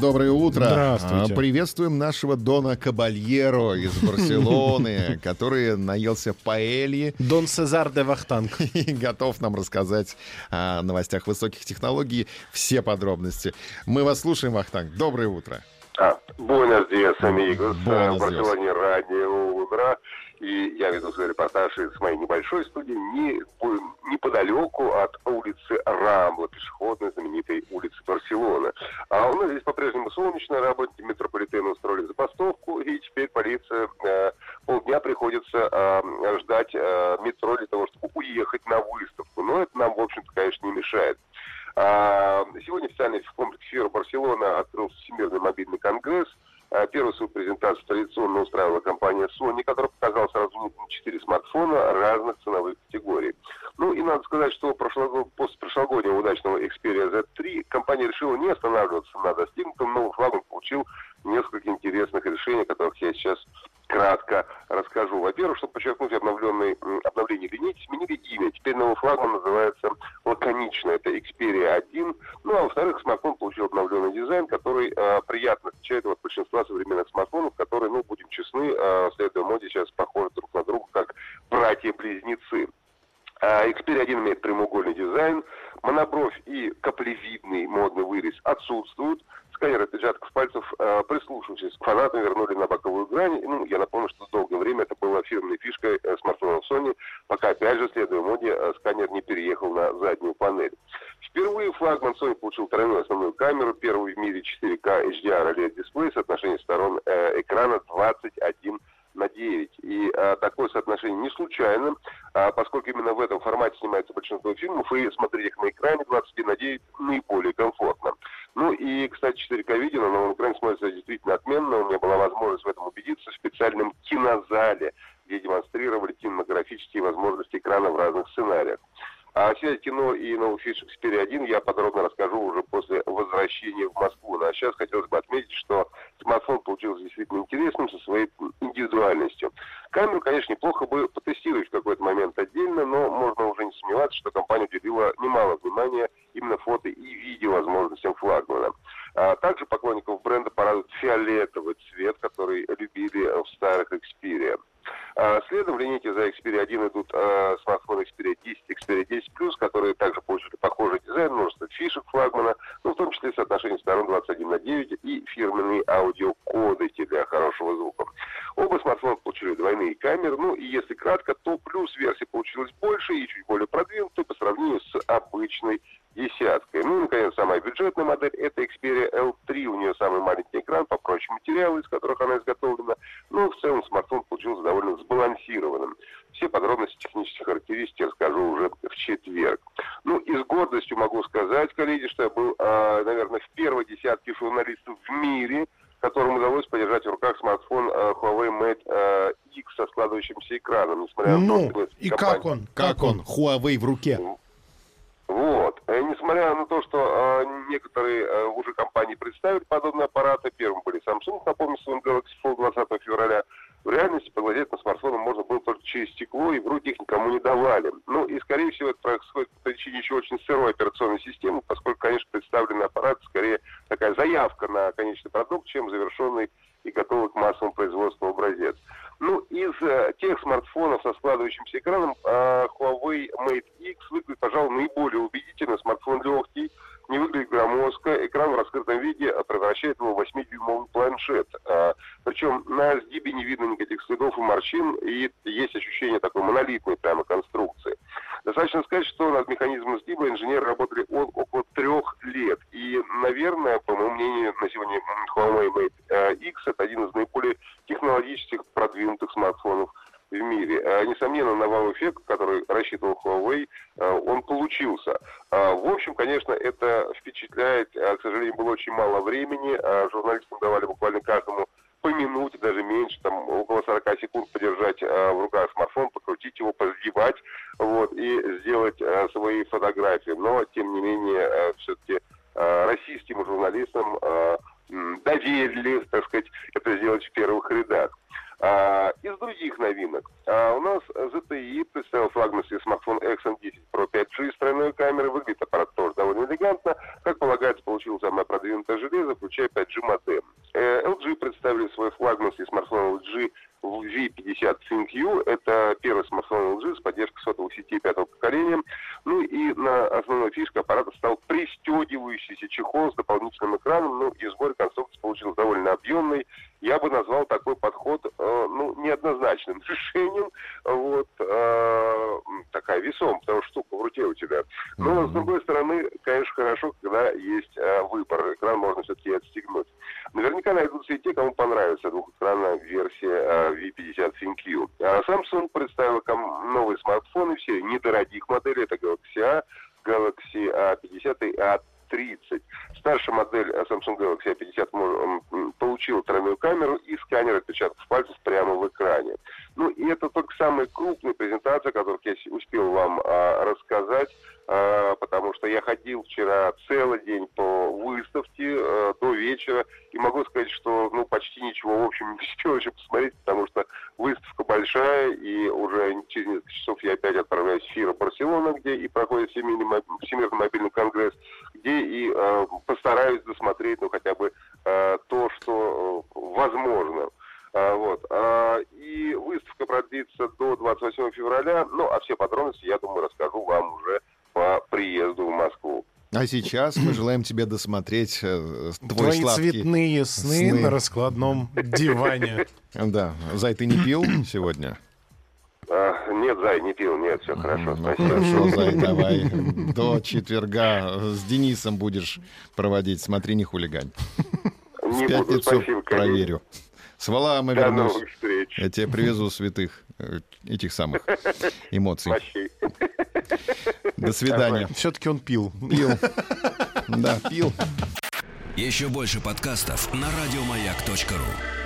Доброе утро. Здравствуйте. А, Приветствуем нашего Дона Кабальеро из Барселоны, который наелся паэльи Дон Сезар де Вахтанг. и готов нам рассказать о новостях высоких технологий все подробности. Мы вас слушаем, Вахтанг. Доброе утро. А, Буэнос диас, амигос. Buenos В Барселоне раннее утро. И я веду свой репортаж из моей небольшой студии не, неподалеку от улицы Рамбла, пешеходной знаменитой улицы Барселоны. А у нас здесь по-прежнему солнечно, работники метрополитена устроили забастовку, и теперь полиция э, полдня приходится э, ждать э, метро для того, чтобы уехать на выставку. Но это нам, в общем-то, конечно, не мешает. А, Сегодня официально в комплексе Фера Барселона открылся Всемирный мобильный конгресс. А, Первую свою презентацию традиционно устраивала компания Sony, которая показала сразу четыре смартфона разных ценовых категорий. Ну и надо сказать, что после прошлогоднего удачного Xperia Z3 компания решила не останавливаться на достигнутом, но флагман получил несколько интересных решений, о которых я сейчас кратко расскажу. Во-первых, чтобы подчеркнуть обновленный, обновление линейки, сменили имя. Теперь новый флагман называется лаконично. Это Xperia 1. Ну, а во-вторых, смартфон получил обновленный дизайн, который э, приятно отличает от большинства современных смартфонов, которые, ну, будем честны, э, следуя моде, сейчас похожи друг на друга, как братья-близнецы. А Xperia 1 имеет прямоугольный дизайн, монобровь и каплевидный модный вырез отсутствуют. Сканер отпечатков пальцев, э, прислушавшись к фанатам, вернули на боковую грань. Ну, я напомню, что долгое время это была фирменной фишкой э, смартфонов Sony, пока, опять же, следуя моде, э, сканер не переехал на заднюю панель. Впервые флагман Sony получил тройную основную камеру, первую в мире 4К HDR OLED-дисплей, соотношение сторон э, экрана 21 на 9. И а, такое соотношение не случайно, а, поскольку именно в этом формате снимается большинство фильмов, и смотреть их на экране 21 на 9 наиболее комфортно. И, кстати, 4К видео на экране смотрится действительно отменно. У меня была возможность в этом убедиться в специальном кинозале, где демонстрировали кинематографические возможности экрана в разных сценариях. А все кино и фиш Xperia 1 я подробно расскажу уже после возвращения в Москву. Ну, а сейчас хотелось бы отметить, что смартфон получился действительно интересным со своей индивидуальностью. Камеру, конечно, неплохо бы потестировать в какой-то момент отдельно, но можно уже не сомневаться, что компания уделила немало внимания именно фото и видео. А также поклонников бренда порадует фиолетовый цвет, который любили в старых Xperia. А Следом в линейке за Xperia 1 идут э, смартфоны Xperia 10 и Xperia 10 Plus, которые также получили похожий дизайн, множество фишек флагмана, ну, в том числе соотношение сторон 21 на 9 и фирменные аудиокодеки для хорошего звука. Оба смартфона получили двойные камеры, ну и если кратко, то плюс версия получилась больше и чуть более продвинутой по сравнению с обычной десяткой. Ну и, наконец, самая бюджетная модель – это Xperia попроще материалы, из которых она изготовлена. Ну, в целом, смартфон получился довольно сбалансированным. Все подробности технических характеристик я расскажу уже в четверг. Ну и с гордостью могу сказать, коллеги, что я был, э, наверное, в первой десятке журналистов в мире, которым удалось подержать в руках смартфон э, Huawei Mate э, X со складывающимся экраном. Несмотря на то, Ну, что и компания- как он? Как он? Huawei в руке. вот. Э, Несмотря на то, что э, некоторые э, уже компании представили подобные аппараты, первым были Samsung, напомню, своим Galaxy Fold 20 февраля, в реальности поглазеть на смартфоны можно было только через стекло, и в руки их никому не давали. Ну и, скорее всего, это происходит по причине еще очень сырой операционной системы, поскольку, конечно, представленный аппарат скорее такая заявка на конечный продукт, чем завершенный и готовый к массовому производству образец. Ну, из э, тех смартфонов со складывающимся экраном э, Huawei Mate X выглядит, пожалуй, наиболее убедительно. Смартфон легкий, не выглядит громоздко. Экран в раскрытом виде э, превращает его в 8-дюймовый планшет. Э, причем на сгибе не видно никаких следов и морщин, и есть ощущение такой монолитной прямо конструкции. Достаточно сказать, что над механизмом сгиба инженеры работали около трех лет. И, наверное, по моему мнению, на сегодня Huawei Mate э, X это один из наиболее технологически продвинутых смартфонов в мире. Э, Несомненно, на вау-эффект, который рассчитывал Huawei, э, он получился. Э, В общем, конечно, это впечатляет. К сожалению, было очень мало времени. Журналистам давали буквально каждому по минуте, даже меньше, там около 40 секунд подержать в руках смартфон, покрутить его, позгибать. Вот. И сделать свои фотографии. Но, тем не менее, все-таки российским журналистам э, доверили, так сказать, это сделать в первых рядах. А, из других новинок. А, у нас ZTE представил флагманский смартфон XN10 Pro 5G с тройной камерой. Выглядит аппарат тоже довольно элегантно. Как полагается, получил самое продвинутое железо, включая 5G модем. Э, LG представили свой флагманский смартфон LG V50 ThinQ. Это первый смартфон LG с поддержкой сотовых сетей пятого поколения. Ну и на основной фишкой аппарата стал пристегивающийся чехол с дополнительным экраном. Ну и сбор конструкции получился довольно объемный. Я бы назвал такой подход э, ну, неоднозначным решением. Вот, э, такая весом, потому что штука в руке у тебя. Но, mm-hmm. с другой стороны, конечно, хорошо, когда есть э, выбор. Экран можно все-таки отстегнуть. Наверняка найдутся и те, кому понравится двухэкранная версия э, V50 ThinQ. А Samsung представила новые смартфоны, все недорогих моделей. Это Galaxy A, Galaxy A50 и A30. Старшая модель Samsung Galaxy A50 получила тройную камеру и сканер отпечатков пальцев прямо в экране. Ну и это только самая крупная презентация, которую я успел вам а, рассказать, а, потому что я ходил вчера целый день по выставке а, до вечера, и могу сказать, что ну почти ничего, в общем, не успел еще посмотреть, потому что выставка большая, и уже через несколько часов я опять отправляюсь в Фира Барселона, где и проходит Всемирный мобильный конгресс, где и э, постараюсь досмотреть, ну, хотя бы э, то, что э, возможно. А, вот. А, и выставка продлится до 28 февраля. Ну, а все подробности, я думаю, расскажу вам уже по приезду в Москву. А сейчас мы желаем тебе досмотреть э, твой Твои сладкий... цветные сны, сны. на раскладном диване. Да. Зай, ты не пил сегодня? Нет, Зай, не пил, нет, все хорошо, Ну, спасибо. хорошо, Зай, давай. До четверга с Денисом будешь проводить. Смотри, не хулигань. В Не буду, пятницу спасибо, конечно. проверю. С Валаама До вернусь. новых встреч. Я тебе привезу святых э, этих самых эмоций. До свидания. Все-таки он пил. Пил. Да, пил. Еще больше подкастов на радиомаяк.ру.